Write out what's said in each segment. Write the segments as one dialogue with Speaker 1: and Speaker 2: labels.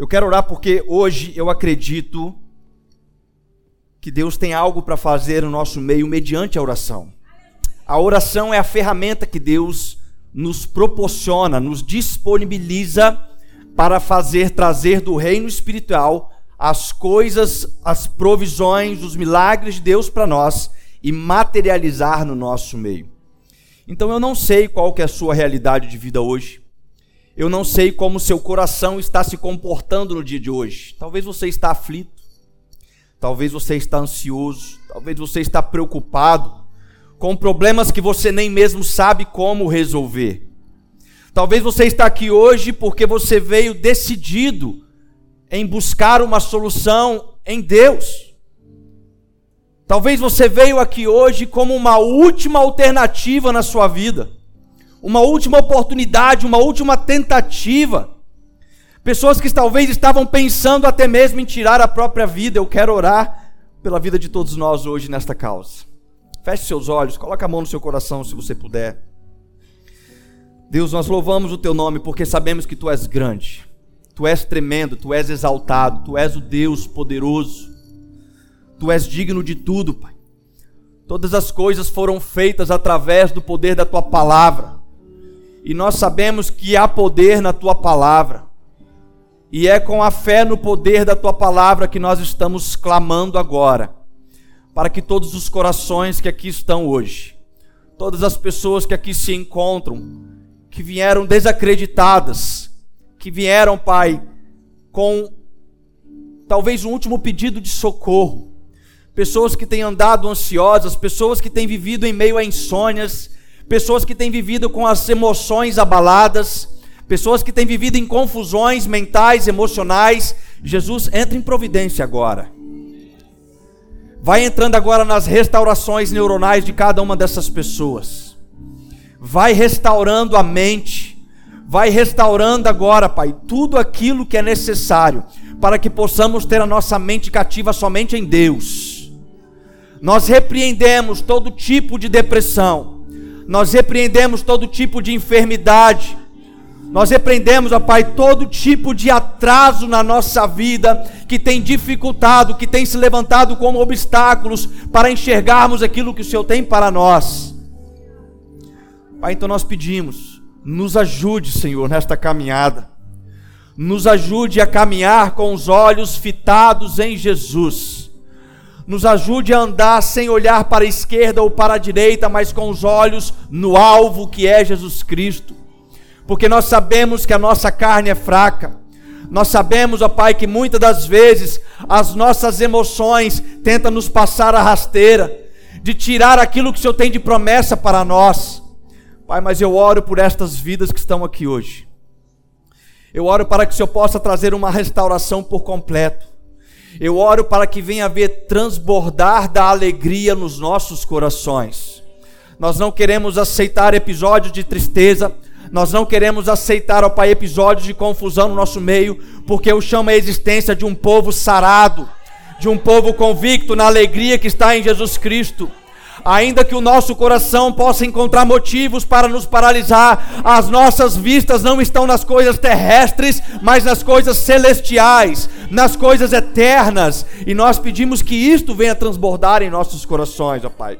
Speaker 1: Eu quero orar porque hoje eu acredito que Deus tem algo para fazer no nosso meio mediante a oração. A oração é a ferramenta que Deus nos proporciona, nos disponibiliza para fazer trazer do reino espiritual as coisas, as provisões, os milagres de Deus para nós e materializar no nosso meio. Então eu não sei qual que é a sua realidade de vida hoje. Eu não sei como seu coração está se comportando no dia de hoje. Talvez você está aflito. Talvez você está ansioso, talvez você está preocupado com problemas que você nem mesmo sabe como resolver. Talvez você está aqui hoje porque você veio decidido em buscar uma solução em Deus. Talvez você veio aqui hoje como uma última alternativa na sua vida, uma última oportunidade, uma última tentativa. Pessoas que talvez estavam pensando até mesmo em tirar a própria vida. Eu quero orar pela vida de todos nós hoje nesta causa. Feche seus olhos, coloque a mão no seu coração se você puder. Deus, nós louvamos o teu nome porque sabemos que tu és grande, tu és tremendo, tu és exaltado, tu és o Deus poderoso, tu és digno de tudo, Pai. Todas as coisas foram feitas através do poder da tua palavra, e nós sabemos que há poder na tua palavra. E é com a fé no poder da tua palavra que nós estamos clamando agora, para que todos os corações que aqui estão hoje, todas as pessoas que aqui se encontram, que vieram desacreditadas, que vieram, Pai, com talvez um último pedido de socorro, pessoas que têm andado ansiosas, pessoas que têm vivido em meio a insônias, pessoas que têm vivido com as emoções abaladas, pessoas que têm vivido em confusões mentais, emocionais. Jesus, entra em providência agora. Vai entrando agora nas restaurações neuronais de cada uma dessas pessoas. Vai restaurando a mente. Vai restaurando agora, Pai, tudo aquilo que é necessário para que possamos ter a nossa mente cativa somente em Deus. Nós repreendemos todo tipo de depressão. Nós repreendemos todo tipo de enfermidade nós repreendemos, ó Pai, todo tipo de atraso na nossa vida que tem dificultado, que tem se levantado como obstáculos para enxergarmos aquilo que o Senhor tem para nós. Pai, então nós pedimos, nos ajude, Senhor, nesta caminhada. Nos ajude a caminhar com os olhos fitados em Jesus. Nos ajude a andar sem olhar para a esquerda ou para a direita, mas com os olhos no alvo que é Jesus Cristo porque nós sabemos que a nossa carne é fraca. Nós sabemos, ó Pai, que muitas das vezes as nossas emoções tentam nos passar a rasteira, de tirar aquilo que o Senhor tem de promessa para nós. Pai, mas eu oro por estas vidas que estão aqui hoje. Eu oro para que o Senhor possa trazer uma restauração por completo. Eu oro para que venha haver transbordar da alegria nos nossos corações. Nós não queremos aceitar episódios de tristeza, nós não queremos aceitar, ó Pai, episódios de confusão no nosso meio, porque eu chamo a existência de um povo sarado, de um povo convicto na alegria que está em Jesus Cristo. Ainda que o nosso coração possa encontrar motivos para nos paralisar, as nossas vistas não estão nas coisas terrestres, mas nas coisas celestiais, nas coisas eternas, e nós pedimos que isto venha transbordar em nossos corações, ó Pai.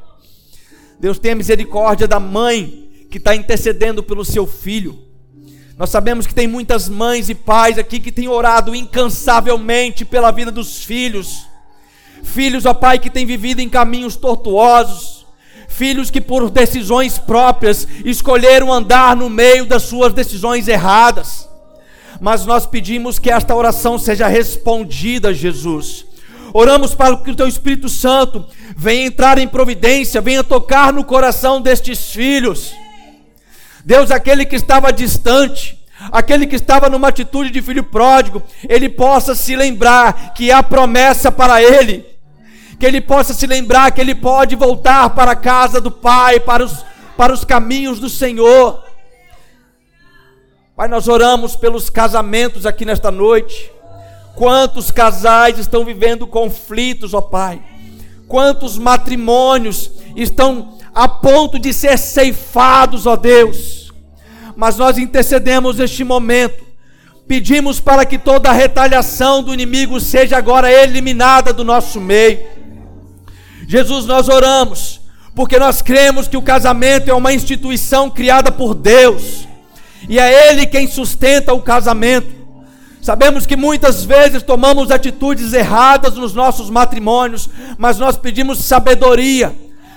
Speaker 1: Deus tenha misericórdia da mãe que está intercedendo pelo seu filho. Nós sabemos que tem muitas mães e pais aqui que têm orado incansavelmente pela vida dos filhos. Filhos, ó Pai, que têm vivido em caminhos tortuosos. Filhos que, por decisões próprias, escolheram andar no meio das suas decisões erradas. Mas nós pedimos que esta oração seja respondida, Jesus. Oramos para que o Teu Espírito Santo venha entrar em providência, venha tocar no coração destes filhos Deus, aquele que estava distante, aquele que estava numa atitude de filho pródigo, ele possa se lembrar que há promessa para ele, que ele possa se lembrar que ele pode voltar para a casa do Pai, para os, para os caminhos do Senhor. Pai, nós oramos pelos casamentos aqui nesta noite. Quantos casais estão vivendo conflitos, ó Pai? Quantos matrimônios estão a ponto de ser ceifados, ó Deus. Mas nós intercedemos neste momento, Pedimos para que toda retaliação do inimigo seja agora eliminada do nosso meio. Jesus, nós oramos, porque nós cremos que o casamento é uma instituição criada por Deus, e é Ele quem sustenta o casamento. Sabemos que muitas vezes tomamos atitudes erradas nos nossos matrimônios, mas nós pedimos sabedoria,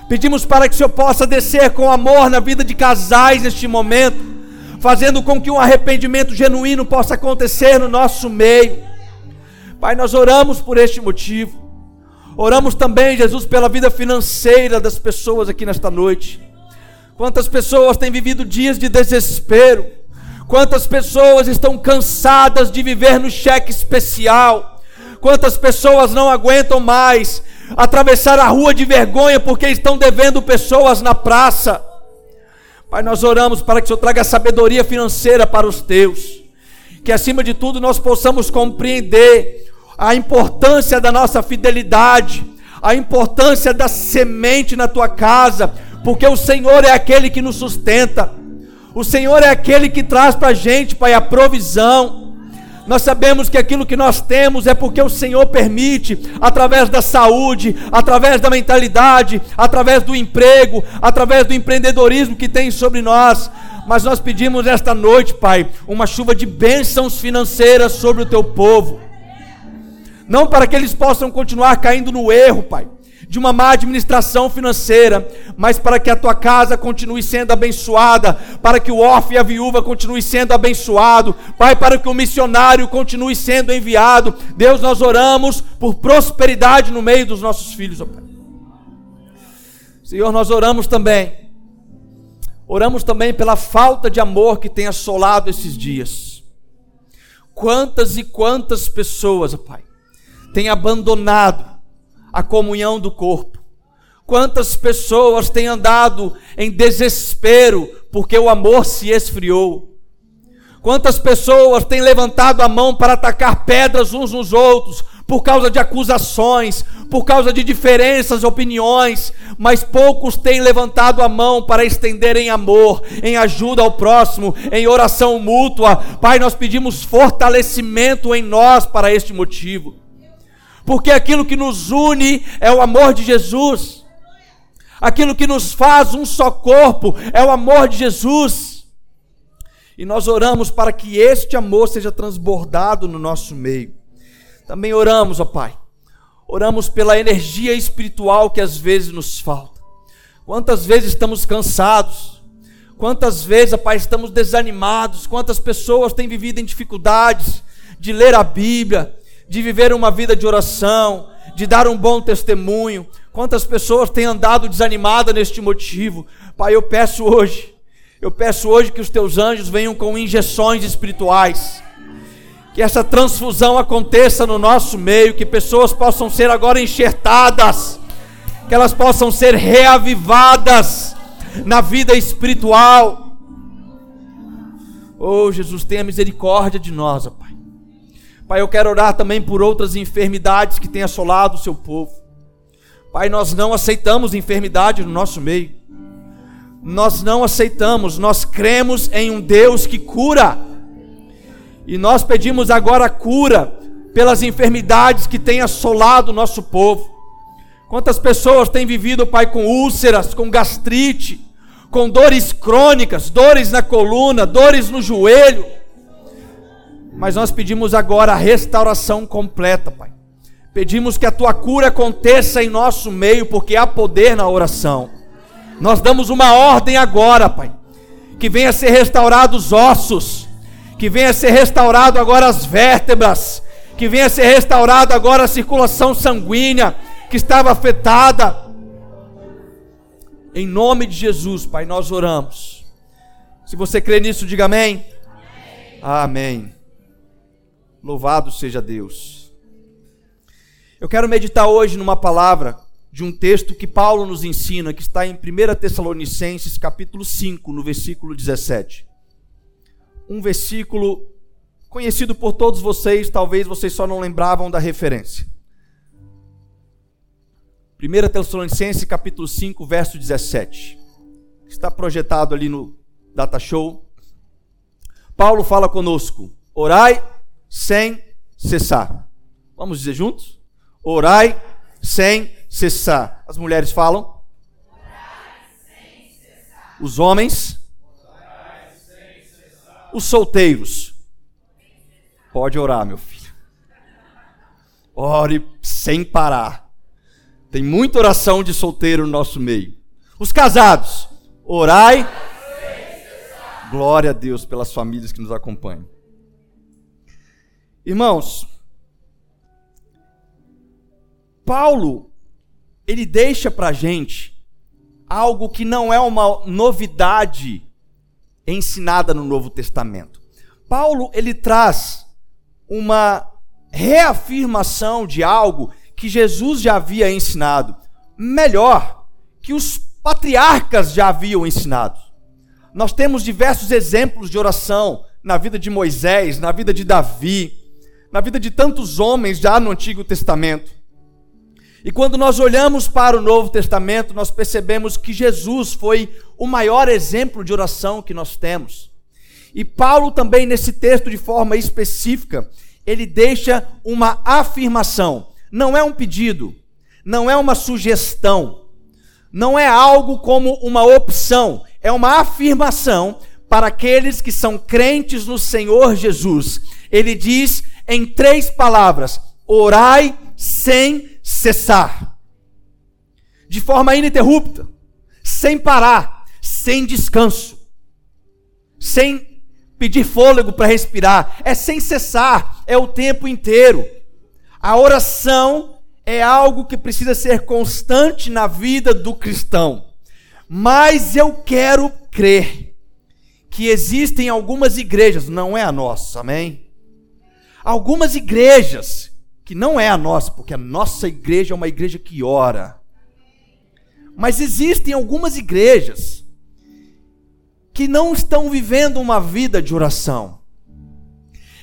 Speaker 1: pedimos para que o Senhor possa descer com amor na vida de casais neste momento fazendo com que um arrependimento genuíno possa acontecer no nosso meio. Pai, nós oramos por este motivo. Oramos também, Jesus, pela vida financeira das pessoas aqui nesta noite. Quantas pessoas têm vivido dias de desespero? Quantas pessoas estão cansadas de viver no cheque especial? Quantas pessoas não aguentam mais atravessar a rua de vergonha porque estão devendo pessoas na praça? Pai, nós oramos para que o Senhor traga sabedoria financeira para os teus. Que acima de tudo nós possamos compreender a importância da nossa fidelidade, a importância da semente na tua casa, porque o Senhor é aquele que nos sustenta. O Senhor é aquele que traz para a gente, Pai, a provisão. Nós sabemos que aquilo que nós temos é porque o Senhor permite, através da saúde, através da mentalidade, através do emprego, através do empreendedorismo que tem sobre nós. Mas nós pedimos esta noite, Pai, uma chuva de bênçãos financeiras sobre o teu povo. Não para que eles possam continuar caindo no erro, Pai, de uma má administração financeira, mas para que a tua casa continue sendo abençoada, para que o órfão e a viúva continue sendo abençoado, Pai, para que o missionário continue sendo enviado. Deus, nós oramos por prosperidade no meio dos nossos filhos, ó Pai. Senhor, nós oramos também. Oramos também pela falta de amor que tem assolado esses dias. Quantas e quantas pessoas, ó Pai, têm abandonado a comunhão do corpo. Quantas pessoas têm andado em desespero porque o amor se esfriou? Quantas pessoas têm levantado a mão para atacar pedras uns nos outros por causa de acusações, por causa de diferenças, opiniões, mas poucos têm levantado a mão para estender em amor, em ajuda ao próximo, em oração mútua. Pai, nós pedimos fortalecimento em nós para este motivo porque aquilo que nos une é o amor de Jesus, aquilo que nos faz um só corpo é o amor de Jesus. E nós oramos para que este amor seja transbordado no nosso meio. Também oramos, ó Pai, oramos pela energia espiritual que às vezes nos falta. Quantas vezes estamos cansados, quantas vezes, Pai, estamos desanimados, quantas pessoas têm vivido em dificuldades de ler a Bíblia, de viver uma vida de oração, de dar um bom testemunho. Quantas pessoas têm andado desanimadas neste motivo? Pai, eu peço hoje, eu peço hoje que os teus anjos venham com injeções espirituais. Que essa transfusão aconteça no nosso meio, que pessoas possam ser agora enxertadas, que elas possam ser reavivadas na vida espiritual. Oh, Jesus, tenha misericórdia de nós, ó Pai. Pai, eu quero orar também por outras enfermidades que têm assolado o seu povo. Pai, nós não aceitamos enfermidade no nosso meio. Nós não aceitamos, nós cremos em um Deus que cura. E nós pedimos agora cura pelas enfermidades que têm assolado o nosso povo. Quantas pessoas têm vivido, Pai, com úlceras, com gastrite, com dores crônicas, dores na coluna, dores no joelho mas nós pedimos agora a restauração completa, Pai. Pedimos que a tua cura aconteça em nosso meio, porque há poder na oração. Nós damos uma ordem agora, Pai. Que venha a ser restaurado os ossos, que venha a ser restaurado agora as vértebras, que venha a ser restaurado agora a circulação sanguínea que estava afetada. Em nome de Jesus, Pai, nós oramos. Se você crê nisso, diga amém. Amém. amém. Louvado seja Deus. Eu quero meditar hoje numa palavra de um texto que Paulo nos ensina, que está em 1 Tessalonicenses, capítulo 5, no versículo 17. Um versículo conhecido por todos vocês, talvez vocês só não lembravam da referência. 1 Tessalonicenses, capítulo 5, verso 17. Está projetado ali no Data Show. Paulo fala conosco Orai sem cessar. Vamos dizer juntos? Orai sem cessar. As mulheres falam? Os homens? Os solteiros? Pode orar, meu filho. Ore sem parar. Tem muita oração de solteiro no nosso meio. Os casados, orai. Glória a Deus pelas famílias que nos acompanham. Irmãos, Paulo, ele deixa para a gente algo que não é uma novidade ensinada no Novo Testamento. Paulo, ele traz uma reafirmação de algo que Jesus já havia ensinado, melhor, que os patriarcas já haviam ensinado. Nós temos diversos exemplos de oração na vida de Moisés, na vida de Davi, na vida de tantos homens já no Antigo Testamento. E quando nós olhamos para o Novo Testamento, nós percebemos que Jesus foi o maior exemplo de oração que nós temos. E Paulo também nesse texto de forma específica, ele deixa uma afirmação. Não é um pedido, não é uma sugestão, não é algo como uma opção, é uma afirmação para aqueles que são crentes no Senhor Jesus. Ele diz em três palavras: orai sem cessar, de forma ininterrupta, sem parar, sem descanso, sem pedir fôlego para respirar, é sem cessar, é o tempo inteiro. A oração é algo que precisa ser constante na vida do cristão. Mas eu quero crer que existem algumas igrejas, não é a nossa, amém? Algumas igrejas, que não é a nossa, porque a nossa igreja é uma igreja que ora. Mas existem algumas igrejas que não estão vivendo uma vida de oração.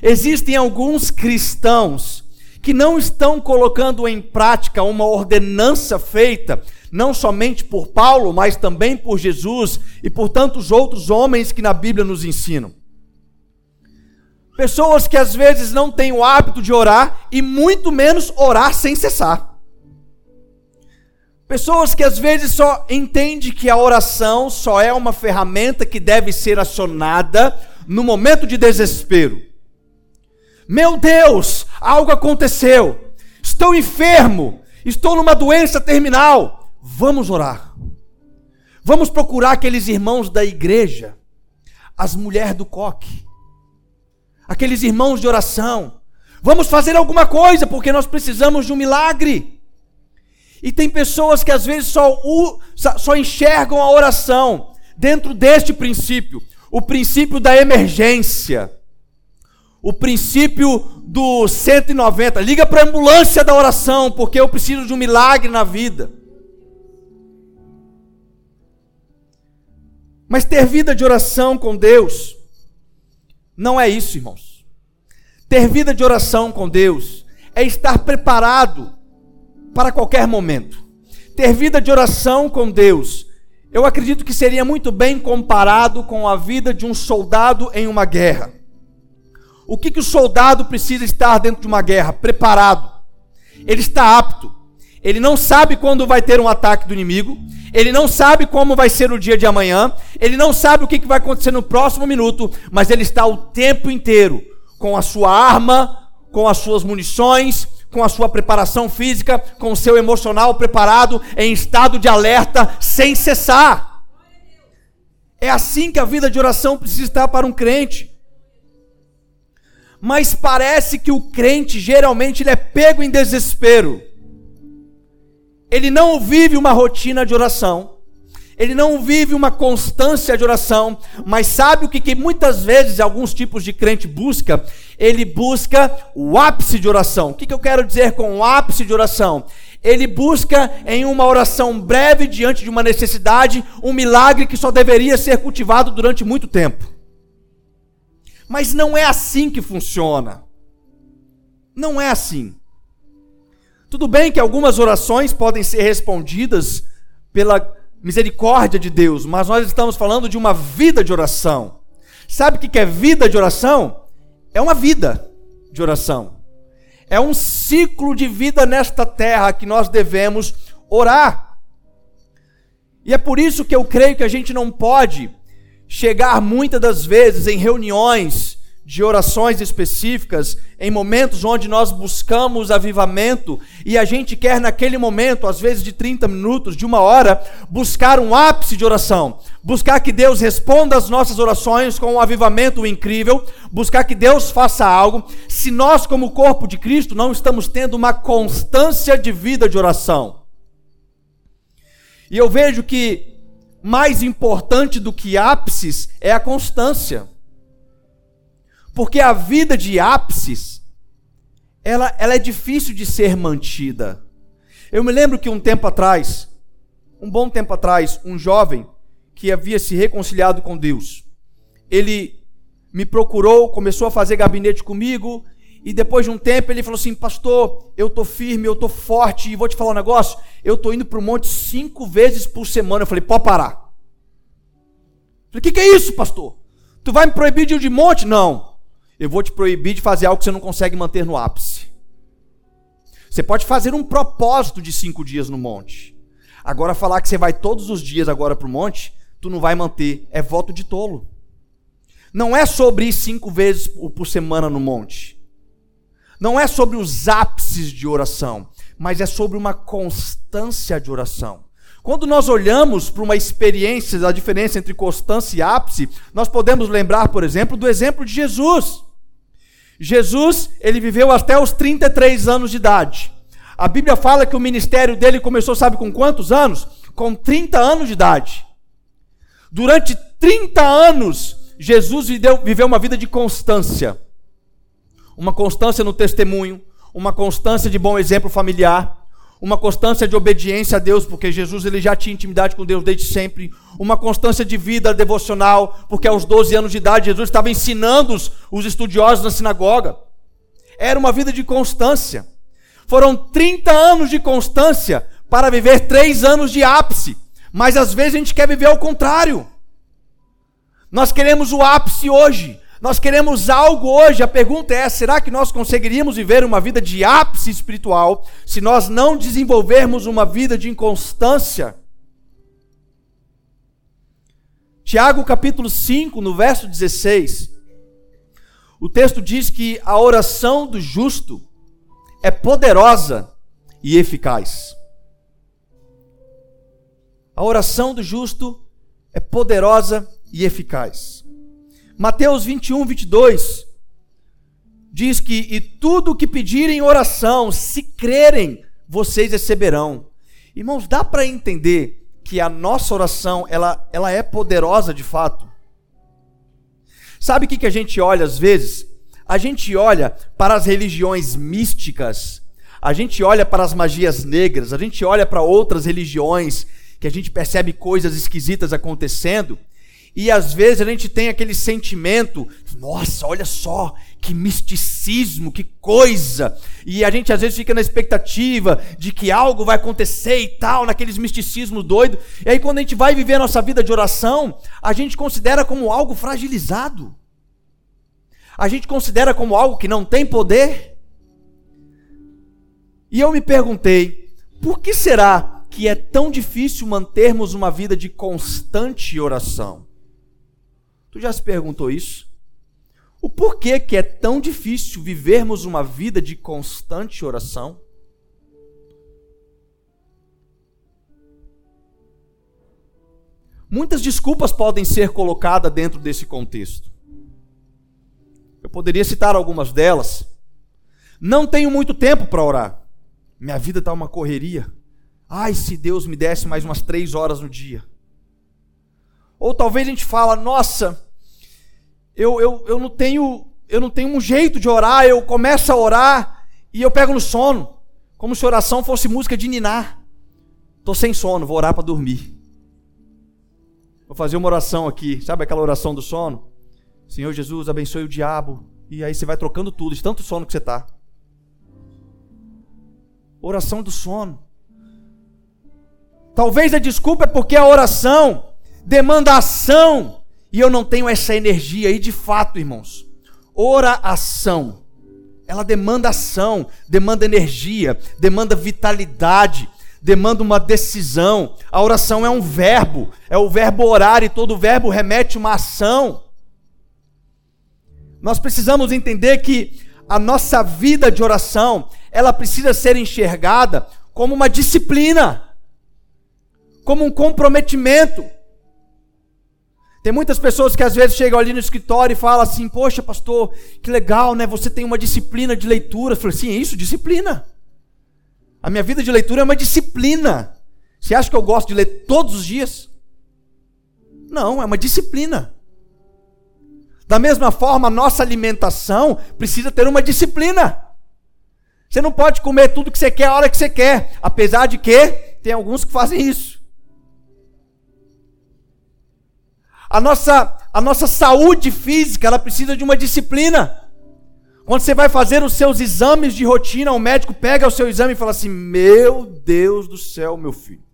Speaker 1: Existem alguns cristãos que não estão colocando em prática uma ordenança feita não somente por Paulo, mas também por Jesus e por tantos outros homens que na Bíblia nos ensinam. Pessoas que às vezes não têm o hábito de orar e muito menos orar sem cessar. Pessoas que às vezes só entendem que a oração só é uma ferramenta que deve ser acionada no momento de desespero. Meu Deus, algo aconteceu. Estou enfermo. Estou numa doença terminal. Vamos orar. Vamos procurar aqueles irmãos da igreja, as mulheres do coque, aqueles irmãos de oração. Vamos fazer alguma coisa, porque nós precisamos de um milagre. E tem pessoas que às vezes só, só enxergam a oração dentro deste princípio o princípio da emergência, o princípio do 190. Liga para a ambulância da oração, porque eu preciso de um milagre na vida. Mas ter vida de oração com Deus não é isso, irmãos. Ter vida de oração com Deus é estar preparado para qualquer momento. Ter vida de oração com Deus, eu acredito que seria muito bem comparado com a vida de um soldado em uma guerra. O que, que o soldado precisa estar dentro de uma guerra? Preparado. Ele está apto. Ele não sabe quando vai ter um ataque do inimigo. Ele não sabe como vai ser o dia de amanhã. Ele não sabe o que, vai acontecer no próximo minuto. Mas ele está o tempo inteiro com a sua arma, com as suas munições, com a sua preparação física, com o seu emocional preparado, em estado de alerta, sem cessar. É assim que a vida de oração precisa estar para um crente. Mas parece que o crente geralmente ele é pego em desespero. Ele não vive uma rotina de oração ele não vive uma constância de oração, mas sabe o que, que muitas vezes alguns tipos de crente busca? Ele busca o ápice de oração. O que, que eu quero dizer com o ápice de oração? Ele busca em uma oração breve diante de uma necessidade um milagre que só deveria ser cultivado durante muito tempo. Mas não é assim que funciona. Não é assim. Tudo bem que algumas orações podem ser respondidas pela misericórdia de Deus, mas nós estamos falando de uma vida de oração. Sabe o que é vida de oração? é uma vida de oração. É um ciclo de vida nesta terra que nós devemos orar. E é por isso que eu creio que a gente não pode chegar muitas das vezes em reuniões de orações específicas, em momentos onde nós buscamos avivamento e a gente quer naquele momento, às vezes de 30 minutos, de uma hora, buscar um ápice de oração, buscar que Deus responda às nossas orações com um avivamento incrível, buscar que Deus faça algo, se nós como corpo de Cristo não estamos tendo uma constância de vida de oração. E eu vejo que mais importante do que ápices é a constância. Porque a vida de ápices, ela, ela é difícil de ser mantida. Eu me lembro que um tempo atrás, um bom tempo atrás, um jovem que havia se reconciliado com Deus, ele me procurou, começou a fazer gabinete comigo, e depois de um tempo ele falou assim: Pastor, eu tô firme, eu tô forte, e vou te falar um negócio. Eu tô indo para o monte cinco vezes por semana. Eu falei: Pode parar. Falei: O que, que é isso, pastor? Tu vai me proibir de ir de monte? Não eu vou te proibir de fazer algo que você não consegue manter no ápice. Você pode fazer um propósito de cinco dias no monte. Agora, falar que você vai todos os dias agora para o monte, tu não vai manter. É voto de tolo. Não é sobre ir cinco vezes por semana no monte. Não é sobre os ápices de oração, mas é sobre uma constância de oração. Quando nós olhamos para uma experiência da diferença entre constância e ápice, nós podemos lembrar, por exemplo, do exemplo de Jesus. Jesus, ele viveu até os 33 anos de idade. A Bíblia fala que o ministério dele começou, sabe com quantos anos? Com 30 anos de idade. Durante 30 anos, Jesus viveu, uma vida de constância. Uma constância no testemunho, uma constância de bom exemplo familiar, uma constância de obediência a Deus, porque Jesus ele já tinha intimidade com Deus desde sempre, uma constância de vida devocional, porque aos 12 anos de idade Jesus estava ensinando os, os estudiosos na sinagoga. Era uma vida de constância. Foram 30 anos de constância para viver três anos de ápice, mas às vezes a gente quer viver ao contrário. Nós queremos o ápice hoje, nós queremos algo hoje. A pergunta é: será que nós conseguiríamos viver uma vida de ápice espiritual se nós não desenvolvermos uma vida de inconstância? Tiago capítulo 5, no verso 16, o texto diz que a oração do justo é poderosa e eficaz. A oração do justo é poderosa e eficaz. Mateus 21, 22 diz que: E tudo o que pedirem em oração, se crerem, vocês receberão. Irmãos, dá para entender que a nossa oração ela, ela é poderosa de fato. Sabe o que, que a gente olha às vezes? A gente olha para as religiões místicas, a gente olha para as magias negras, a gente olha para outras religiões que a gente percebe coisas esquisitas acontecendo e às vezes a gente tem aquele sentimento, nossa, olha só, que misticismo, que coisa. E a gente às vezes fica na expectativa de que algo vai acontecer e tal, naqueles misticismos doido. E aí quando a gente vai viver a nossa vida de oração, a gente considera como algo fragilizado. A gente considera como algo que não tem poder. E eu me perguntei, por que será que é tão difícil mantermos uma vida de constante oração? Tu já se perguntou isso? O porquê que é tão difícil vivermos uma vida de constante oração? Muitas desculpas podem ser colocadas dentro desse contexto. Eu poderia citar algumas delas. Não tenho muito tempo para orar. Minha vida está uma correria. Ai, se Deus me desse mais umas três horas no dia. Ou talvez a gente fala, nossa, eu, eu, eu, não tenho, eu não tenho um jeito de orar, eu começo a orar e eu pego no sono, como se oração fosse música de ninar. Estou sem sono, vou orar para dormir. Vou fazer uma oração aqui, sabe aquela oração do sono? Senhor Jesus, abençoe o diabo. E aí você vai trocando tudo, de tanto sono que você está. Oração do sono. Talvez a desculpa é porque a oração demanda ação e eu não tenho essa energia. E de fato, irmãos, oração. Ela demanda ação, demanda energia, demanda vitalidade, demanda uma decisão. A oração é um verbo, é o verbo orar e todo verbo remete uma ação. Nós precisamos entender que a nossa vida de oração, ela precisa ser enxergada como uma disciplina, como um comprometimento. Tem muitas pessoas que às vezes chegam ali no escritório e falam assim: Poxa, pastor, que legal, né? Você tem uma disciplina de leitura. Eu falei: Sim, é isso, disciplina. A minha vida de leitura é uma disciplina. Você acha que eu gosto de ler todos os dias? Não, é uma disciplina. Da mesma forma, a nossa alimentação precisa ter uma disciplina. Você não pode comer tudo que você quer a hora que você quer, apesar de que tem alguns que fazem isso. A nossa, a nossa saúde física, ela precisa de uma disciplina. Quando você vai fazer os seus exames de rotina, o médico pega o seu exame e fala assim: Meu Deus do céu, meu filho.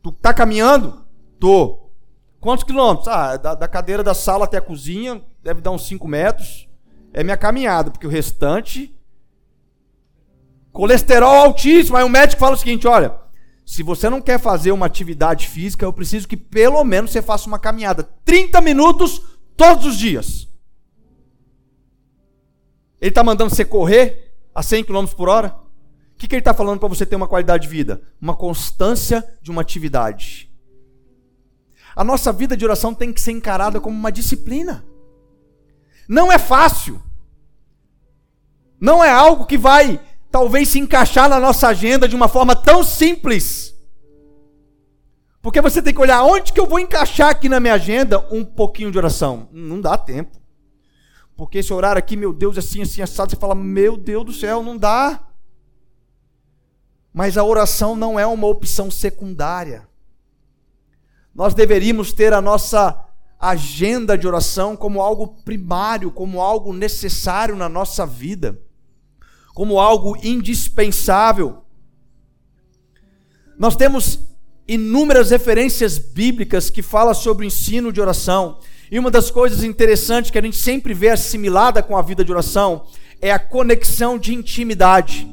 Speaker 1: Tu tá caminhando? Tô. Quantos quilômetros? Ah, da, da cadeira da sala até a cozinha, deve dar uns 5 metros. É minha caminhada, porque o restante. Colesterol altíssimo. Aí o médico fala o seguinte: olha, se você não quer fazer uma atividade física, eu preciso que pelo menos você faça uma caminhada 30 minutos todos os dias. Ele está mandando você correr a 100 km por hora? O que, que ele está falando para você ter uma qualidade de vida? Uma constância de uma atividade. A nossa vida de oração tem que ser encarada como uma disciplina. Não é fácil. Não é algo que vai talvez se encaixar na nossa agenda de uma forma tão simples. Porque você tem que olhar onde que eu vou encaixar aqui na minha agenda um pouquinho de oração. Não dá tempo. Porque esse horário aqui, meu Deus, assim, assim, assado, você fala, meu Deus do céu, não dá. Mas a oração não é uma opção secundária. Nós deveríamos ter a nossa agenda de oração como algo primário, como algo necessário na nossa vida, como algo indispensável. Nós temos inúmeras referências bíblicas que falam sobre o ensino de oração. E uma das coisas interessantes que a gente sempre vê assimilada com a vida de oração é a conexão de intimidade.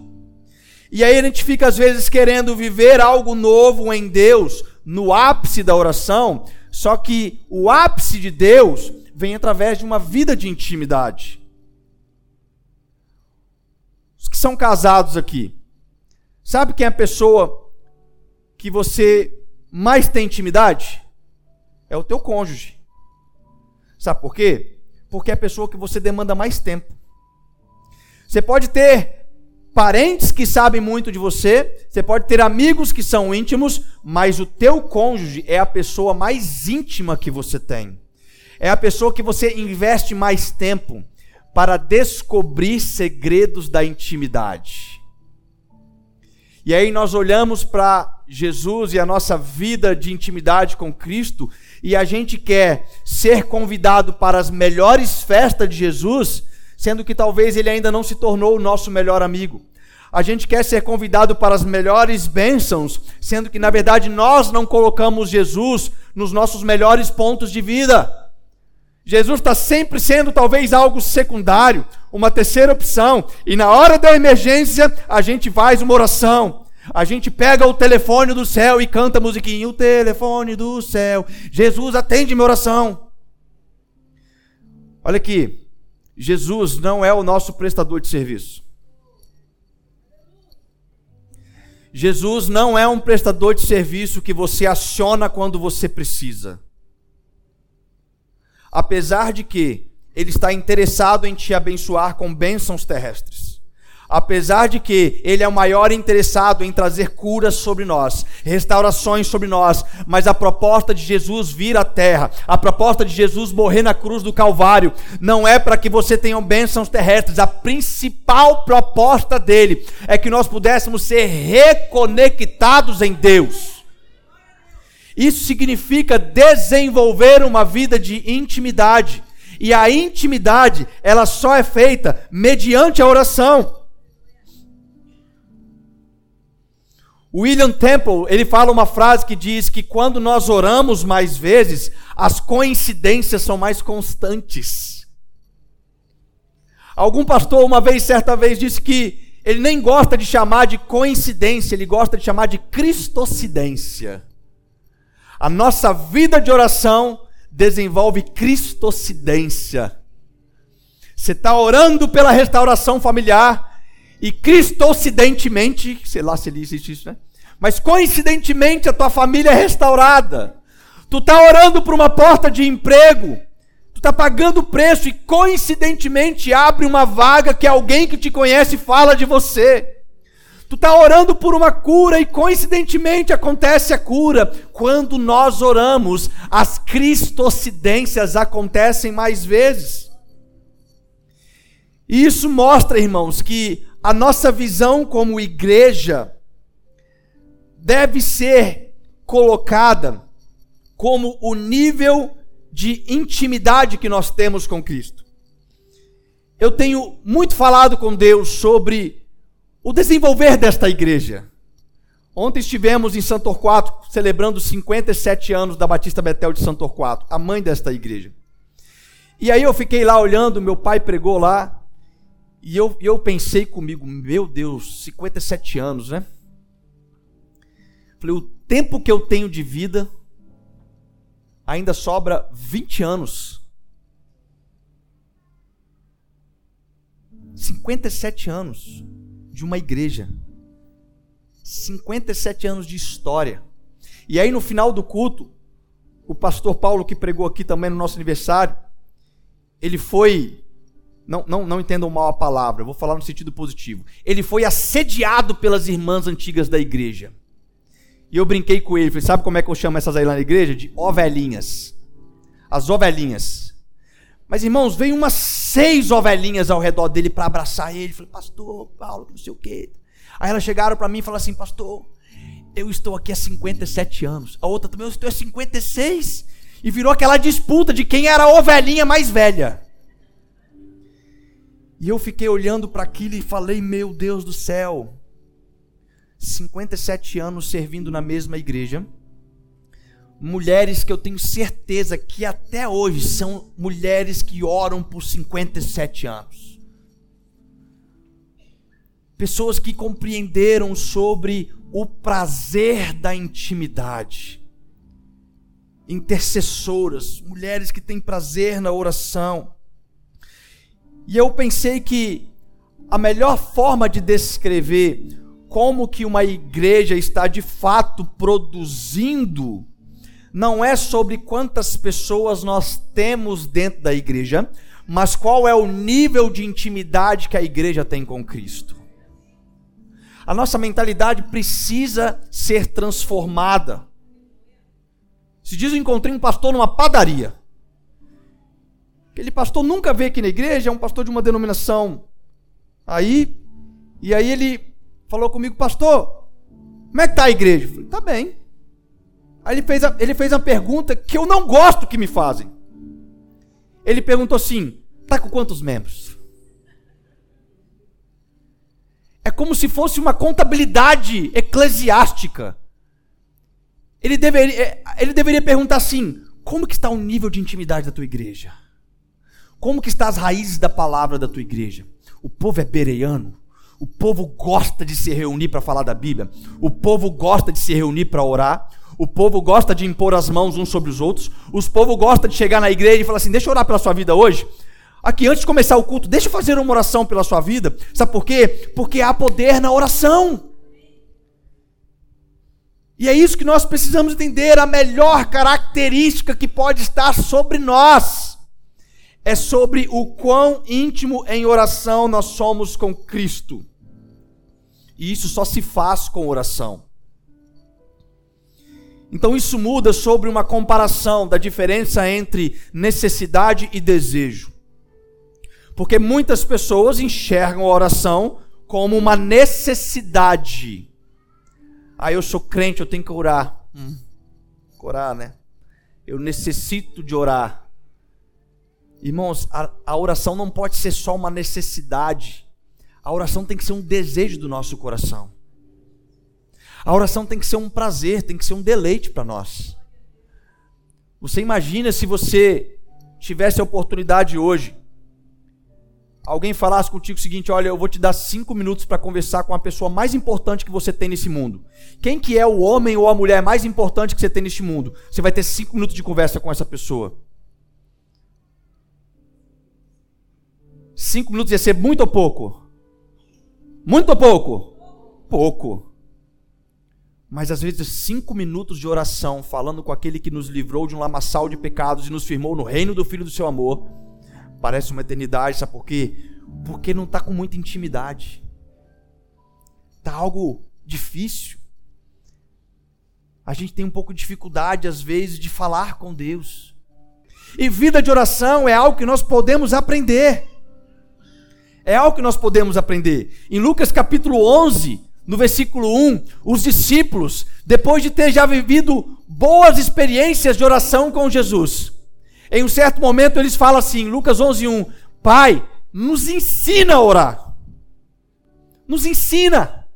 Speaker 1: E aí a gente fica às vezes querendo viver algo novo em Deus no ápice da oração, só que o ápice de Deus vem através de uma vida de intimidade. Que são casados aqui, sabe quem é a pessoa que você mais tem intimidade? É o teu cônjuge. Sabe por quê? Porque é a pessoa que você demanda mais tempo. Você pode ter parentes que sabem muito de você, você pode ter amigos que são íntimos, mas o teu cônjuge é a pessoa mais íntima que você tem. É a pessoa que você investe mais tempo para descobrir segredos da intimidade. E aí nós olhamos para Jesus e a nossa vida de intimidade com Cristo e a gente quer ser convidado para as melhores festas de Jesus, sendo que talvez ele ainda não se tornou o nosso melhor amigo. A gente quer ser convidado para as melhores bênçãos, sendo que na verdade nós não colocamos Jesus nos nossos melhores pontos de vida. Jesus está sempre sendo talvez algo secundário, uma terceira opção, e na hora da emergência a gente faz uma oração. A gente pega o telefone do céu e canta a musiquinha, o telefone do céu. Jesus atende minha oração. Olha aqui, Jesus não é o nosso prestador de serviço. Jesus não é um prestador de serviço que você aciona quando você precisa. Apesar de que ele está interessado em te abençoar com bênçãos terrestres. Apesar de que Ele é o maior interessado em trazer curas sobre nós, restaurações sobre nós, mas a proposta de Jesus vir à terra, a proposta de Jesus morrer na cruz do Calvário, não é para que você tenha bênçãos terrestres. A principal proposta dele é que nós pudéssemos ser reconectados em Deus. Isso significa desenvolver uma vida de intimidade. E a intimidade, ela só é feita mediante a oração. William Temple, ele fala uma frase que diz que quando nós oramos mais vezes, as coincidências são mais constantes. Algum pastor, uma vez, certa vez, disse que ele nem gosta de chamar de coincidência, ele gosta de chamar de cristocidência. A nossa vida de oração desenvolve cristocidência. Você está orando pela restauração familiar e cristocidentemente, sei lá se existe isso, né? Mas coincidentemente a tua família é restaurada. Tu está orando por uma porta de emprego Tu está pagando o preço e coincidentemente abre uma vaga que alguém que te conhece fala de você. Tu está orando por uma cura e coincidentemente acontece a cura. Quando nós oramos, as cristocidências acontecem mais vezes. E isso mostra, irmãos, que a nossa visão como igreja deve ser colocada como o nível de intimidade que nós temos com Cristo. Eu tenho muito falado com Deus sobre o desenvolver desta igreja. Ontem estivemos em Santo Torquato celebrando 57 anos da Batista Betel de Santo a mãe desta igreja. E aí eu fiquei lá olhando, meu pai pregou lá, e eu, eu pensei comigo, meu Deus, 57 anos, né? Falei, o tempo que eu tenho de vida ainda sobra 20 anos. 57 anos de uma igreja. 57 anos de história. E aí no final do culto, o pastor Paulo que pregou aqui também no nosso aniversário, ele foi não, não, não entendam mal a palavra, vou falar no sentido positivo. Ele foi assediado pelas irmãs antigas da igreja. E eu brinquei com ele, falei, sabe como é que eu chamo essas aí lá na igreja? De ovelhinhas. As ovelhinhas. Mas irmãos, veio umas seis ovelhinhas ao redor dele para abraçar ele. Falei, pastor, Paulo, não sei o quê. Aí elas chegaram para mim e falaram assim, pastor, eu estou aqui há 57 anos. A outra também, eu estou há 56. E virou aquela disputa de quem era a ovelhinha mais velha. E eu fiquei olhando para aquilo e falei, meu Deus do céu, 57 anos servindo na mesma igreja. Mulheres que eu tenho certeza que até hoje são mulheres que oram por 57 anos. Pessoas que compreenderam sobre o prazer da intimidade. Intercessoras, mulheres que têm prazer na oração. E eu pensei que a melhor forma de descrever como que uma igreja está de fato produzindo não é sobre quantas pessoas nós temos dentro da igreja, mas qual é o nível de intimidade que a igreja tem com Cristo. A nossa mentalidade precisa ser transformada. Se diz eu encontrei um pastor numa padaria. Aquele pastor nunca veio aqui na igreja, é um pastor de uma denominação aí, e aí ele falou comigo, pastor, como é que está a igreja? Eu falei, tá bem. Aí ele fez, a, ele fez uma pergunta que eu não gosto que me fazem. Ele perguntou assim: tá com quantos membros? É como se fosse uma contabilidade eclesiástica. Ele deveria, é, ele deveria perguntar assim: como que está o nível de intimidade da tua igreja? Como que está as raízes da palavra da tua igreja? O povo é bereano? O povo gosta de se reunir para falar da Bíblia. O povo gosta de se reunir para orar. O povo gosta de impor as mãos uns sobre os outros. Os povo gosta de chegar na igreja e falar assim: deixa eu orar pela sua vida hoje. Aqui, antes de começar o culto, deixa eu fazer uma oração pela sua vida. Sabe por quê? Porque há poder na oração. E é isso que nós precisamos entender. A melhor característica que pode estar sobre nós é sobre o quão íntimo em oração nós somos com Cristo. E isso só se faz com oração. Então isso muda sobre uma comparação da diferença entre necessidade e desejo. Porque muitas pessoas enxergam a oração como uma necessidade. Ah, eu sou crente, eu tenho que orar. Hum, orar, né? Eu necessito de orar. Irmãos, a, a oração não pode ser só uma necessidade. A oração tem que ser um desejo do nosso coração. A oração tem que ser um prazer, tem que ser um deleite para nós. Você imagina se você tivesse a oportunidade hoje, alguém falasse contigo o seguinte: olha, eu vou te dar cinco minutos para conversar com a pessoa mais importante que você tem nesse mundo. Quem que é o homem ou a mulher mais importante que você tem neste mundo? Você vai ter cinco minutos de conversa com essa pessoa. Cinco minutos ia ser muito ou pouco? Muito ou pouco? Pouco. Mas às vezes cinco minutos de oração, falando com aquele que nos livrou de um lamaçal de pecados e nos firmou no reino do Filho do seu amor, parece uma eternidade, sabe por quê? Porque não está com muita intimidade. Está algo difícil. A gente tem um pouco de dificuldade, às vezes, de falar com Deus. E vida de oração é algo que nós podemos aprender. É algo que nós podemos aprender. Em Lucas capítulo 11, no versículo 1, os discípulos, depois de ter já vivido boas experiências de oração com Jesus, em um certo momento eles falam assim, Lucas 11, 1, Pai, nos ensina a orar. Nos ensina.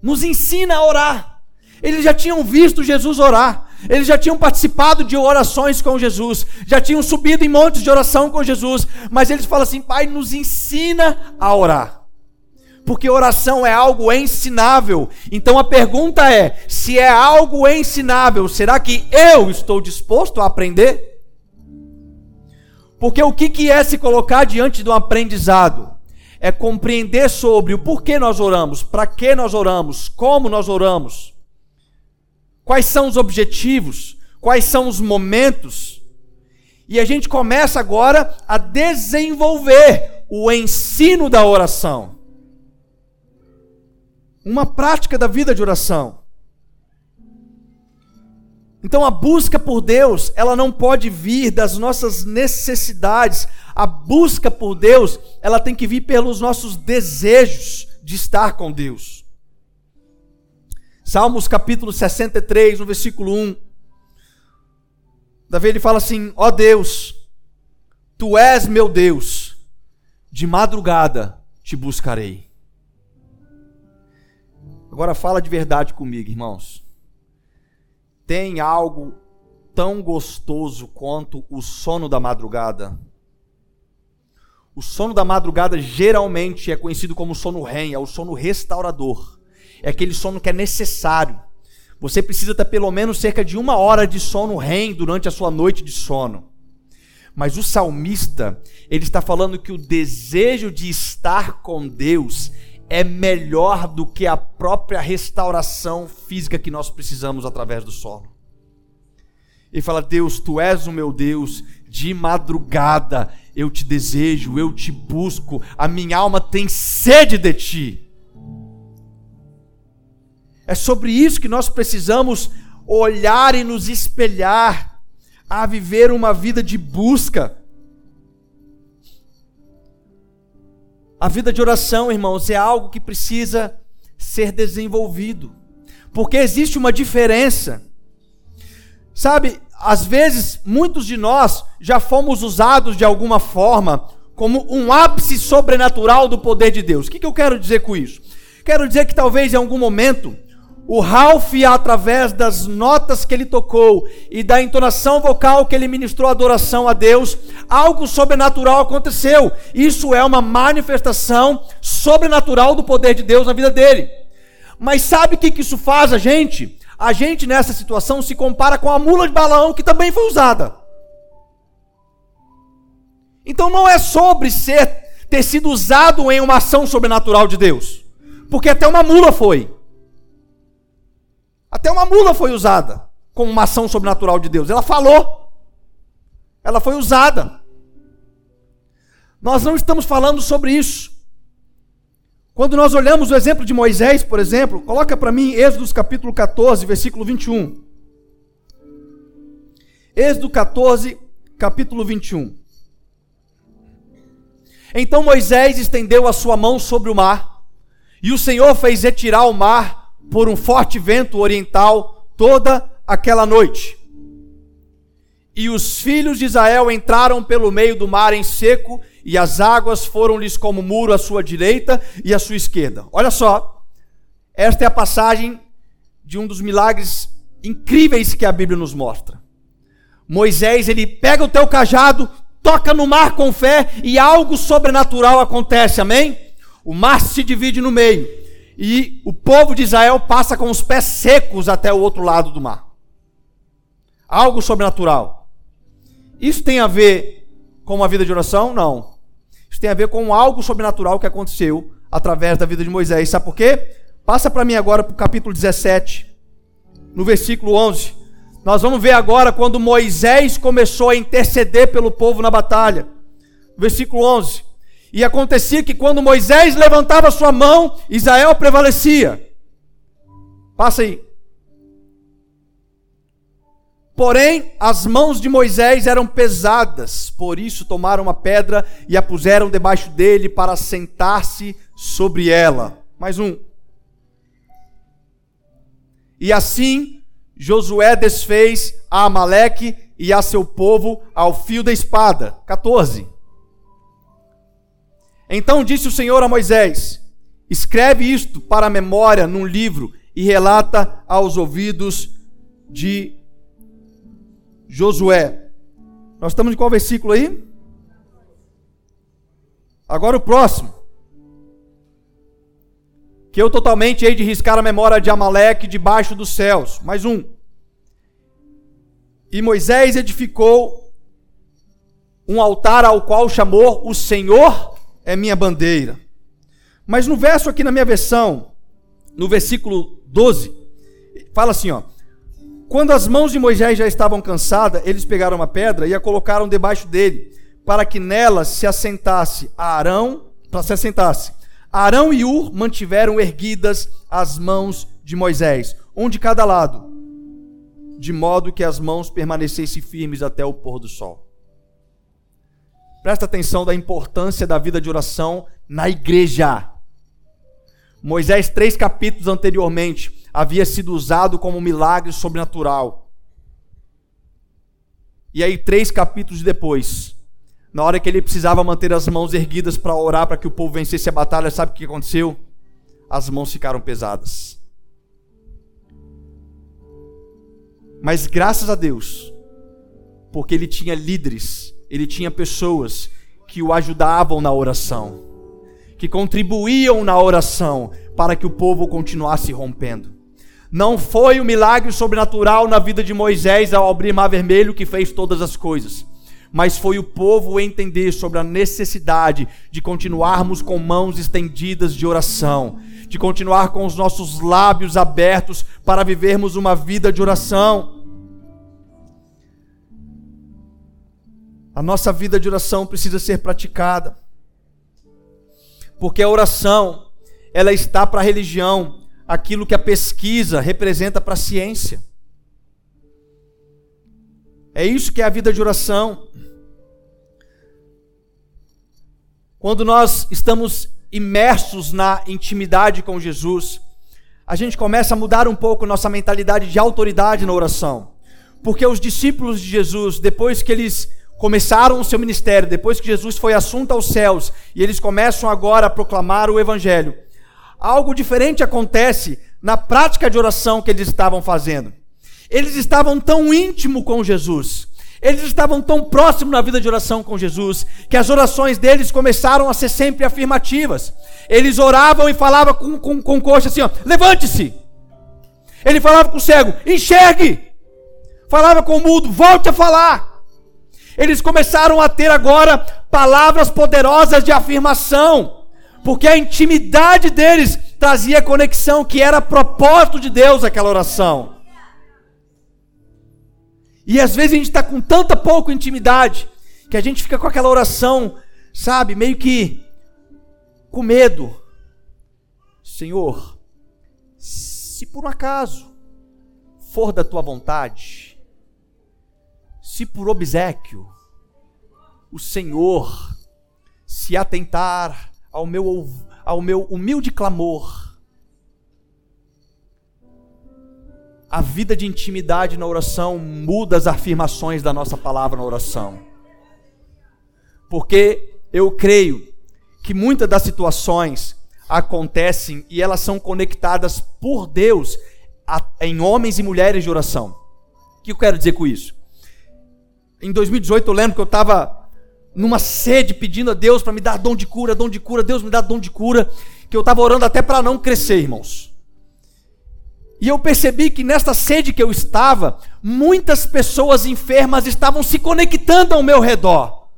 Speaker 1: Nos ensina a orar. Eles já tinham visto Jesus orar. Eles já tinham participado de orações com Jesus, já tinham subido em montes de oração com Jesus, mas eles falam assim: Pai, nos ensina a orar porque oração é algo ensinável. Então a pergunta é: se é algo ensinável, será que eu estou disposto a aprender? Porque o que é se colocar diante de um aprendizado? É compreender sobre o porquê nós oramos, para que nós oramos, como nós oramos, quais são os objetivos, quais são os momentos. E a gente começa agora a desenvolver o ensino da oração uma prática da vida de oração. Então a busca por Deus, ela não pode vir das nossas necessidades. A busca por Deus, ela tem que vir pelos nossos desejos de estar com Deus. Salmos capítulo 63, no versículo 1. Davi ele fala assim: "Ó Deus, tu és meu Deus, de madrugada te buscarei." Agora fala de verdade comigo, irmãos. Tem algo tão gostoso quanto o sono da madrugada? O sono da madrugada geralmente é conhecido como sono REM, é o sono restaurador. É aquele sono que é necessário. Você precisa ter pelo menos cerca de uma hora de sono REM durante a sua noite de sono. Mas o salmista, ele está falando que o desejo de estar com Deus é melhor do que a própria restauração física que nós precisamos através do solo. Ele fala: Deus, tu és o meu Deus, de madrugada eu te desejo, eu te busco, a minha alma tem sede de ti. É sobre isso que nós precisamos olhar e nos espelhar, a viver uma vida de busca. A vida de oração, irmãos, é algo que precisa ser desenvolvido. Porque existe uma diferença. Sabe, às vezes, muitos de nós já fomos usados de alguma forma como um ápice sobrenatural do poder de Deus. O que, eu quero dizer com isso? Quero dizer que talvez em algum momento o Ralph, através das notas que ele tocou e da entonação vocal que ele ministrou adoração a Deus, algo sobrenatural aconteceu. Isso é uma manifestação sobrenatural do poder de Deus na vida dele. Mas sabe o que isso faz a gente? A gente nessa situação se compara com a mula de balão que também foi usada. Então não é sobre ser ter sido usado em uma ação sobrenatural de Deus, porque até uma mula foi. Até uma mula foi usada como uma ação sobrenatural de Deus. Ela falou. Ela foi usada. Nós não estamos falando sobre isso. Quando nós olhamos o exemplo de Moisés, por exemplo, coloca para mim Êxodo capítulo 14, versículo 21. Êxodo 14, capítulo 21. Então Moisés estendeu a sua mão sobre o mar, e o Senhor fez retirar o mar por um forte vento oriental toda aquela noite. E os filhos de Israel entraram pelo meio do mar em seco, e as águas foram-lhes como muro à sua direita e à sua esquerda. Olha só, esta é a passagem de um dos milagres incríveis que a Bíblia nos mostra. Moisés, ele pega o teu cajado, toca no mar com fé e algo sobrenatural acontece, amém? O mar se divide no meio e o povo de Israel passa com os pés secos até o outro lado do mar. Algo sobrenatural. Isso tem a ver com uma vida de oração? Não. Isso tem a ver com algo sobrenatural que aconteceu através da vida de Moisés. Sabe por quê? Passa para mim agora para o capítulo 17, no versículo 11. Nós vamos ver agora quando Moisés começou a interceder pelo povo na batalha. Versículo 11. E acontecia que quando Moisés levantava sua mão, Israel prevalecia. Passa aí. Porém, as mãos de Moisés eram pesadas, por isso tomaram uma pedra e a puseram debaixo dele para sentar-se sobre ela. Mais um. E assim Josué desfez a Amaleque e a seu povo ao fio da espada. 14. Então disse o Senhor a Moisés: Escreve isto para a memória num livro e relata aos ouvidos de Josué. Nós estamos em qual versículo aí? Agora o próximo que eu totalmente hei de riscar a memória de Amaleque debaixo dos céus. Mais um. E Moisés edificou um altar ao qual chamou o Senhor é minha bandeira. Mas no verso aqui na minha versão, no versículo 12, fala assim, ó: Quando as mãos de Moisés já estavam cansadas, eles pegaram uma pedra e a colocaram debaixo dele, para que nela se assentasse Arão, para se assentasse Arão e Ur mantiveram erguidas as mãos de Moisés, um de cada lado, de modo que as mãos permanecessem firmes até o pôr do sol. Presta atenção da importância da vida de oração na igreja. Moisés, três capítulos anteriormente, havia sido usado como milagre sobrenatural. E aí, três capítulos depois, na hora que ele precisava manter as mãos erguidas para orar para que o povo vencesse a batalha, sabe o que aconteceu? As mãos ficaram pesadas. Mas graças a Deus, porque ele tinha líderes, ele tinha pessoas que o ajudavam na oração, que contribuíam na oração para que o povo continuasse rompendo. Não foi o milagre sobrenatural na vida de Moisés ao abrir mar vermelho que fez todas as coisas mas foi o povo entender sobre a necessidade de continuarmos com mãos estendidas de oração, de continuar com os nossos lábios abertos para vivermos uma vida de oração. A nossa vida de oração precisa ser praticada. Porque a oração, ela está para a religião aquilo que a pesquisa representa para a ciência. É isso que é a vida de oração. Quando nós estamos imersos na intimidade com Jesus, a gente começa a mudar um pouco nossa mentalidade de autoridade na oração. Porque os discípulos de Jesus, depois que eles começaram o seu ministério, depois que Jesus foi assunto aos céus, e eles começam agora a proclamar o evangelho, algo diferente acontece na prática de oração que eles estavam fazendo. Eles estavam tão íntimo com Jesus, eles estavam tão próximos na vida de oração com Jesus, que as orações deles começaram a ser sempre afirmativas. Eles oravam e falavam com, com, com coxa assim: levante-se. Ele falava com o cego: enxergue. Falava com o mudo: volte a falar. Eles começaram a ter agora palavras poderosas de afirmação, porque a intimidade deles trazia conexão que era propósito de Deus aquela oração. E às vezes a gente está com tanta pouca intimidade que a gente fica com aquela oração, sabe, meio que com medo. Senhor, se por um acaso for da tua vontade, se por obsequio o Senhor se atentar ao meu, ao meu humilde clamor, a vida de intimidade na oração muda as afirmações da nossa palavra na oração. Porque eu creio que muitas das situações acontecem e elas são conectadas por Deus em homens e mulheres de oração. O que eu quero dizer com isso? Em 2018 eu lembro que eu estava numa sede pedindo a Deus para me dar dom de cura, dom de cura, Deus me dá dom de cura, que eu estava orando até para não crescer, irmãos. E eu percebi que nesta sede que eu estava, muitas pessoas enfermas estavam se conectando ao meu redor.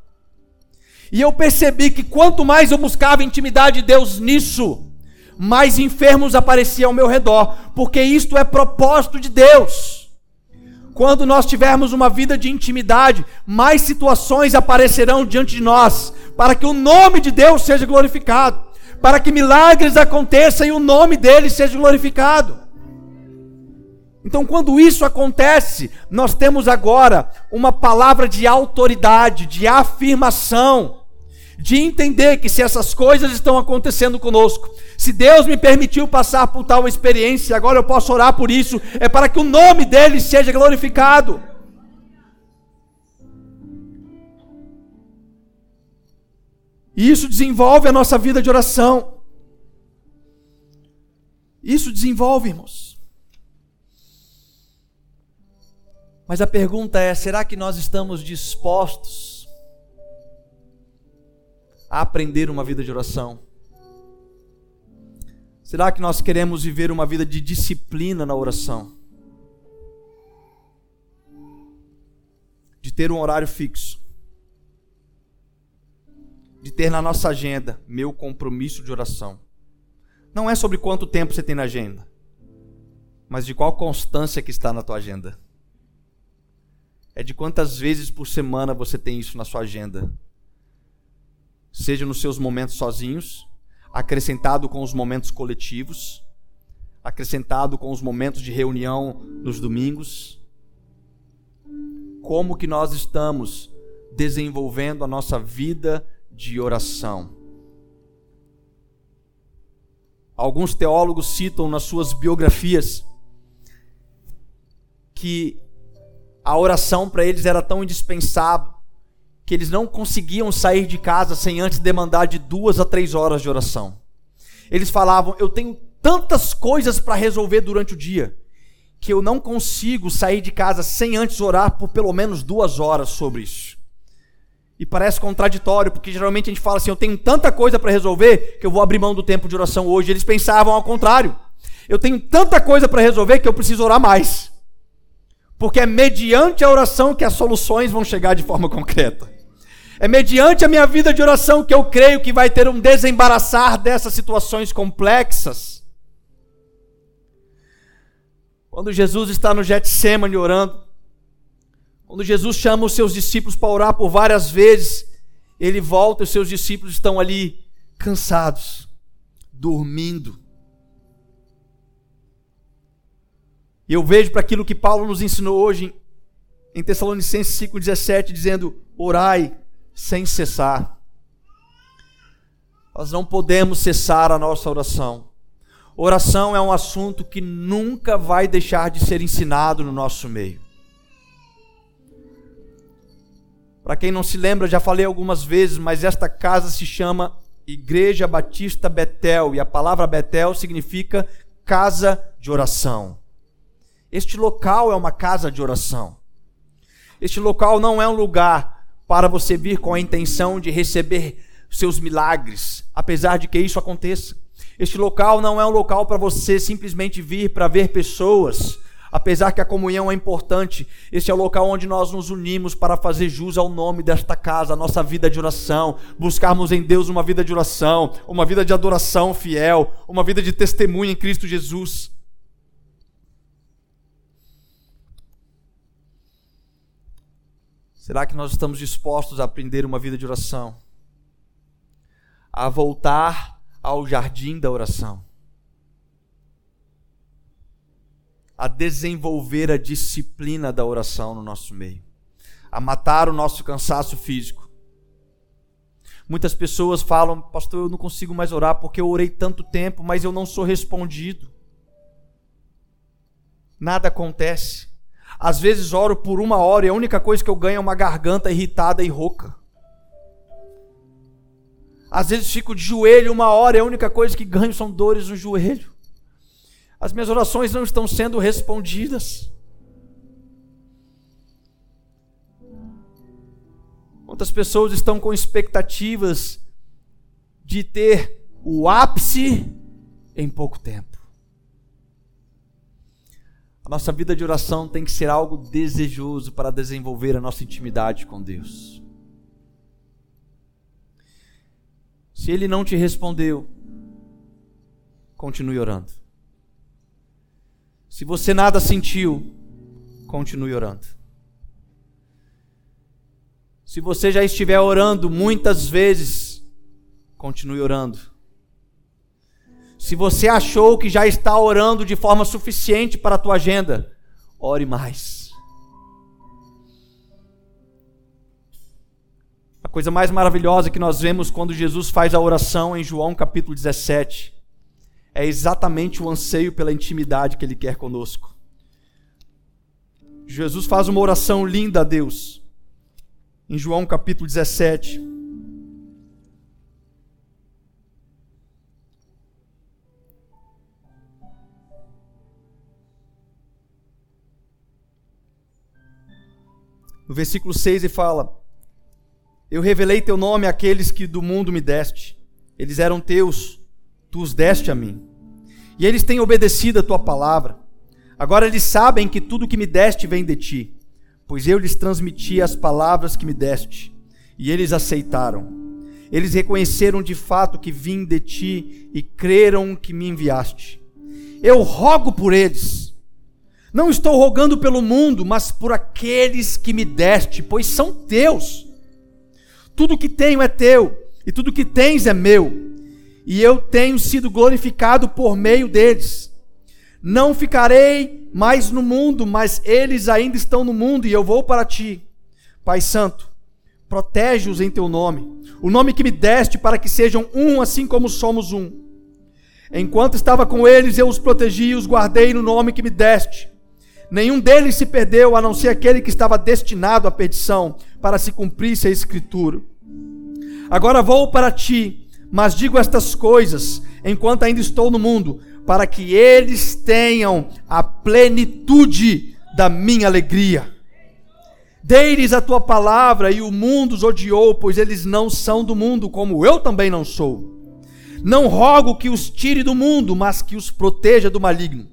Speaker 1: E eu percebi que quanto mais eu buscava intimidade de Deus nisso, mais enfermos apareciam ao meu redor, porque isto é propósito de Deus. Quando nós tivermos uma vida de intimidade, mais situações aparecerão diante de nós, para que o nome de Deus seja glorificado, para que milagres aconteçam e o nome dele seja glorificado. Então, quando isso acontece, nós temos agora uma palavra de autoridade, de afirmação de entender que se essas coisas estão acontecendo conosco, se Deus me permitiu passar por tal experiência, agora eu posso orar por isso, é para que o nome dele seja glorificado. E isso desenvolve a nossa vida de oração. Isso desenvolve, irmãos. Mas a pergunta é: será que nós estamos dispostos a aprender uma vida de oração? Será que nós queremos viver uma vida de disciplina na oração? De ter um horário fixo. De ter na nossa agenda meu compromisso de oração. Não é sobre quanto tempo você tem na agenda, mas de qual constância que está na tua agenda. É de quantas vezes por semana você tem isso na sua agenda seja nos seus momentos sozinhos, acrescentado com os momentos coletivos, acrescentado com os momentos de reunião nos domingos. Como que nós estamos desenvolvendo a nossa vida de oração? Alguns teólogos citam nas suas biografias que a oração para eles era tão indispensável que eles não conseguiam sair de casa sem antes demandar de duas a três horas de oração. Eles falavam: Eu tenho tantas coisas para resolver durante o dia que eu não consigo sair de casa sem antes orar por pelo menos duas horas sobre isso. E parece contraditório, porque geralmente a gente fala assim: eu tenho tanta coisa para resolver que eu vou abrir mão do tempo de oração hoje. Eles pensavam ao contrário: eu tenho tanta coisa para resolver que eu preciso orar mais. Porque é mediante a oração que as soluções vão chegar de forma concreta. É mediante a minha vida de oração que eu creio que vai ter um desembaraçar dessas situações complexas. Quando Jesus está no Getsemane orando, quando Jesus chama os seus discípulos para orar por várias vezes, ele volta e os seus discípulos estão ali cansados, dormindo. E eu vejo para aquilo que Paulo nos ensinou hoje em Tessalonicenses 5,17, dizendo: Orai sem cessar. Nós não podemos cessar a nossa oração. Oração é um assunto que nunca vai deixar de ser ensinado no nosso meio. Para quem não se lembra, já falei algumas vezes, mas esta casa se chama Igreja Batista Betel, e a palavra Betel significa casa de oração. Este local é uma casa de oração. Este local não é um lugar para você vir com a intenção de receber seus milagres, apesar de que isso aconteça. Este local não é um local para você simplesmente vir para ver pessoas, apesar que a comunhão é importante. Este é o local onde nós nos unimos para fazer jus ao nome desta casa, a nossa vida de oração, buscarmos em Deus uma vida de oração, uma vida de adoração fiel, uma vida de testemunho em Cristo Jesus. Será que nós estamos dispostos a aprender uma vida de oração? A voltar ao jardim da oração? A desenvolver a disciplina da oração no nosso meio? A matar o nosso cansaço físico? Muitas pessoas falam, pastor, eu não consigo mais orar porque eu orei tanto tempo, mas eu não sou respondido. Nada acontece. Às vezes oro por uma hora e a única coisa que eu ganho é uma garganta irritada e rouca. Às vezes fico de joelho uma hora e a única coisa que ganho são dores no joelho. As minhas orações não estão sendo respondidas. Quantas pessoas estão com expectativas de ter o ápice em pouco tempo? Nossa vida de oração tem que ser algo desejoso para desenvolver a nossa intimidade com Deus. Se Ele não te respondeu, continue orando. Se você nada sentiu, continue orando. Se você já estiver orando muitas vezes, continue orando. Se você achou que já está orando de forma suficiente para a tua agenda, ore mais. A coisa mais maravilhosa que nós vemos quando Jesus faz a oração em João capítulo 17 é exatamente o anseio pela intimidade que ele quer conosco. Jesus faz uma oração linda a Deus em João capítulo 17. No versículo 6 ele fala: Eu revelei teu nome àqueles que do mundo me deste. Eles eram teus, tu os deste a mim. E eles têm obedecido a tua palavra. Agora eles sabem que tudo que me deste vem de ti pois eu lhes transmiti as palavras que me deste, e eles aceitaram. Eles reconheceram de fato que vim de ti e creram que me enviaste. Eu rogo por eles. Não estou rogando pelo mundo, mas por aqueles que me deste, pois são teus. Tudo que tenho é teu, e tudo que tens é meu, e eu tenho sido glorificado por meio deles. Não ficarei mais no mundo, mas eles ainda estão no mundo e eu vou para ti. Pai Santo, protege-os em teu nome, o nome que me deste para que sejam um assim como somos um. Enquanto estava com eles, eu os protegi e os guardei no nome que me deste. Nenhum deles se perdeu, a não ser aquele que estava destinado à perdição, para se cumprisse a Escritura. Agora vou para ti, mas digo estas coisas enquanto ainda estou no mundo, para que eles tenham a plenitude da minha alegria. Dei-lhes a tua palavra e o mundo os odiou, pois eles não são do mundo, como eu também não sou. Não rogo que os tire do mundo, mas que os proteja do maligno.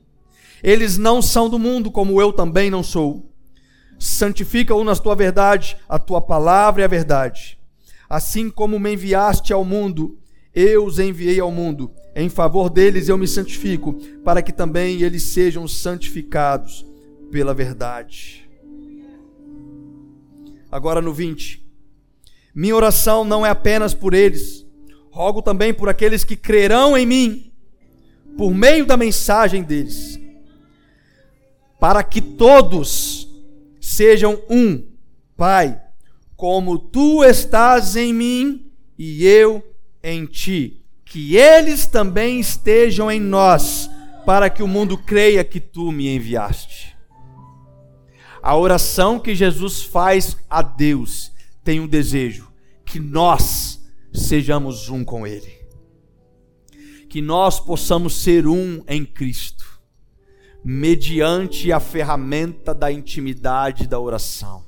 Speaker 1: Eles não são do mundo, como eu também não sou. Santifica-o na tua verdade, a tua palavra é a verdade. Assim como me enviaste ao mundo, eu os enviei ao mundo. Em favor deles eu me santifico, para que também eles sejam santificados pela verdade. Agora no 20. Minha oração não é apenas por eles, rogo também por aqueles que crerão em mim, por meio da mensagem deles, para que todos sejam um, Pai, como tu estás em mim e eu em ti. Que eles também estejam em nós, para que o mundo creia que tu me enviaste. A oração que Jesus faz a Deus tem um desejo: que nós sejamos um com Ele, que nós possamos ser um em Cristo, mediante a ferramenta da intimidade da oração.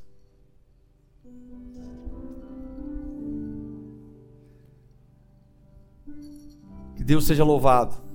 Speaker 1: Deus seja louvado.